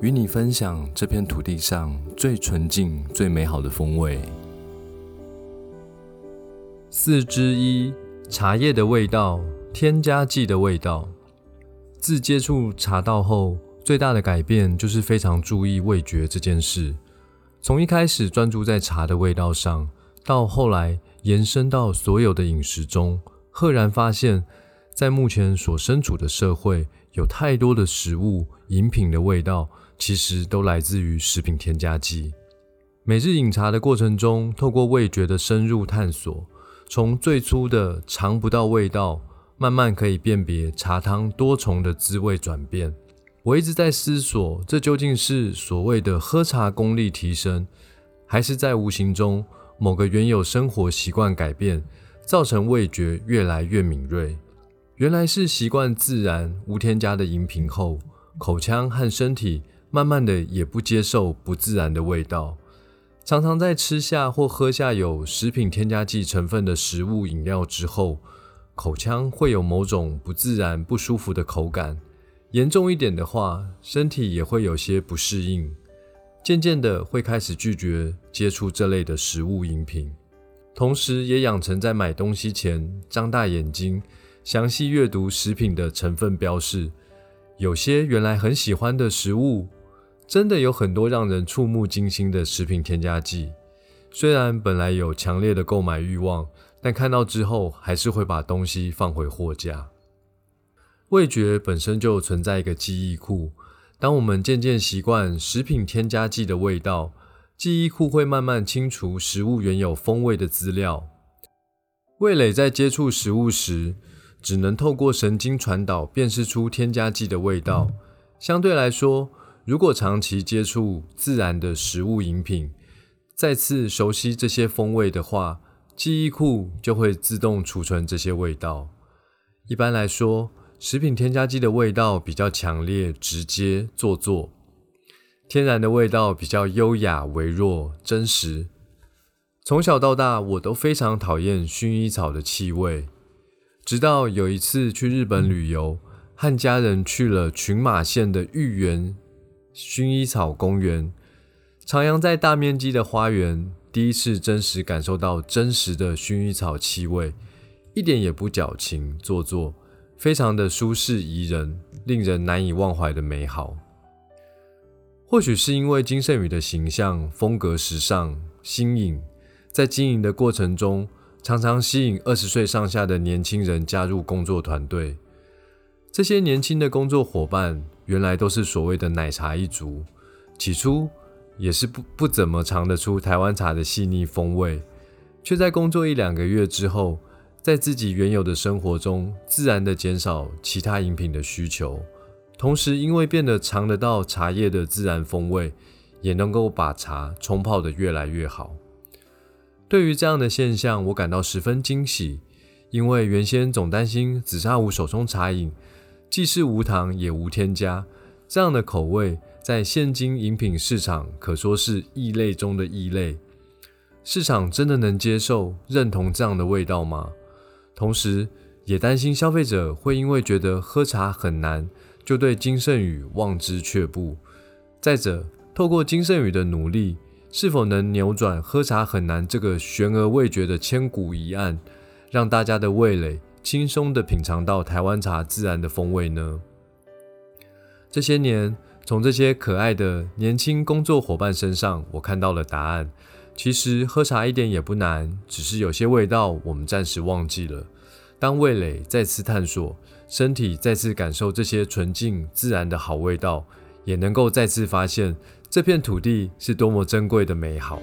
与你分享这片土地上最纯净、最美好的风味。四之一：茶叶的味道，添加剂的味道。自接触茶道后，最大的改变就是非常注意味觉这件事。从一开始专注在茶的味道上，到后来延伸到所有的饮食中，赫然发现，在目前所身处的社会，有太多的食物、饮品的味道。其实都来自于食品添加剂。每日饮茶的过程中，透过味觉的深入探索，从最初的尝不到味道，慢慢可以辨别茶汤多重的滋味转变。我一直在思索，这究竟是所谓的喝茶功力提升，还是在无形中某个原有生活习惯改变，造成味觉越来越敏锐？原来是习惯自然无添加的饮品后，口腔和身体。慢慢的也不接受不自然的味道，常常在吃下或喝下有食品添加剂成分的食物饮料之后，口腔会有某种不自然不舒服的口感，严重一点的话，身体也会有些不适应，渐渐的会开始拒绝接触这类的食物饮品，同时也养成在买东西前张大眼睛，详细阅读食品的成分标示，有些原来很喜欢的食物。真的有很多让人触目惊心的食品添加剂，虽然本来有强烈的购买欲望，但看到之后还是会把东西放回货架。味觉本身就存在一个记忆库，当我们渐渐习惯食品添加剂的味道，记忆库会慢慢清除食物原有风味的资料。味蕾在接触食物时，只能透过神经传导辨识出添加剂的味道，相对来说。如果长期接触自然的食物饮品，再次熟悉这些风味的话，记忆库就会自动储存这些味道。一般来说，食品添加剂的味道比较强烈、直接、做作；天然的味道比较优雅、微弱、真实。从小到大，我都非常讨厌薰衣草的气味，直到有一次去日本旅游，和家人去了群马县的玉园。薰衣草公园，徜徉在大面积的花园，第一次真实感受到真实的薰衣草气味，一点也不矫情做作，非常的舒适宜人，令人难以忘怀的美好。或许是因为金圣宇的形象风格时尚新颖，在经营的过程中，常常吸引二十岁上下的年轻人加入工作团队。这些年轻的工作伙伴。原来都是所谓的奶茶一族，起初也是不不怎么尝得出台湾茶的细腻风味，却在工作一两个月之后，在自己原有的生活中自然的减少其他饮品的需求，同时因为变得尝得到茶叶的自然风味，也能够把茶冲泡得越来越好。对于这样的现象，我感到十分惊喜，因为原先总担心紫砂壶手冲茶饮。既是无糖也无添加，这样的口味在现今饮品市场可说是异类中的异类。市场真的能接受、认同这样的味道吗？同时，也担心消费者会因为觉得喝茶很难，就对金圣宇望之却步。再者，透过金圣宇的努力，是否能扭转喝茶很难这个悬而未决的千古疑案，让大家的味蕾？轻松的品尝到台湾茶自然的风味呢？这些年，从这些可爱的年轻工作伙伴身上，我看到了答案。其实喝茶一点也不难，只是有些味道我们暂时忘记了。当味蕾再次探索，身体再次感受这些纯净自然的好味道，也能够再次发现这片土地是多么珍贵的美好。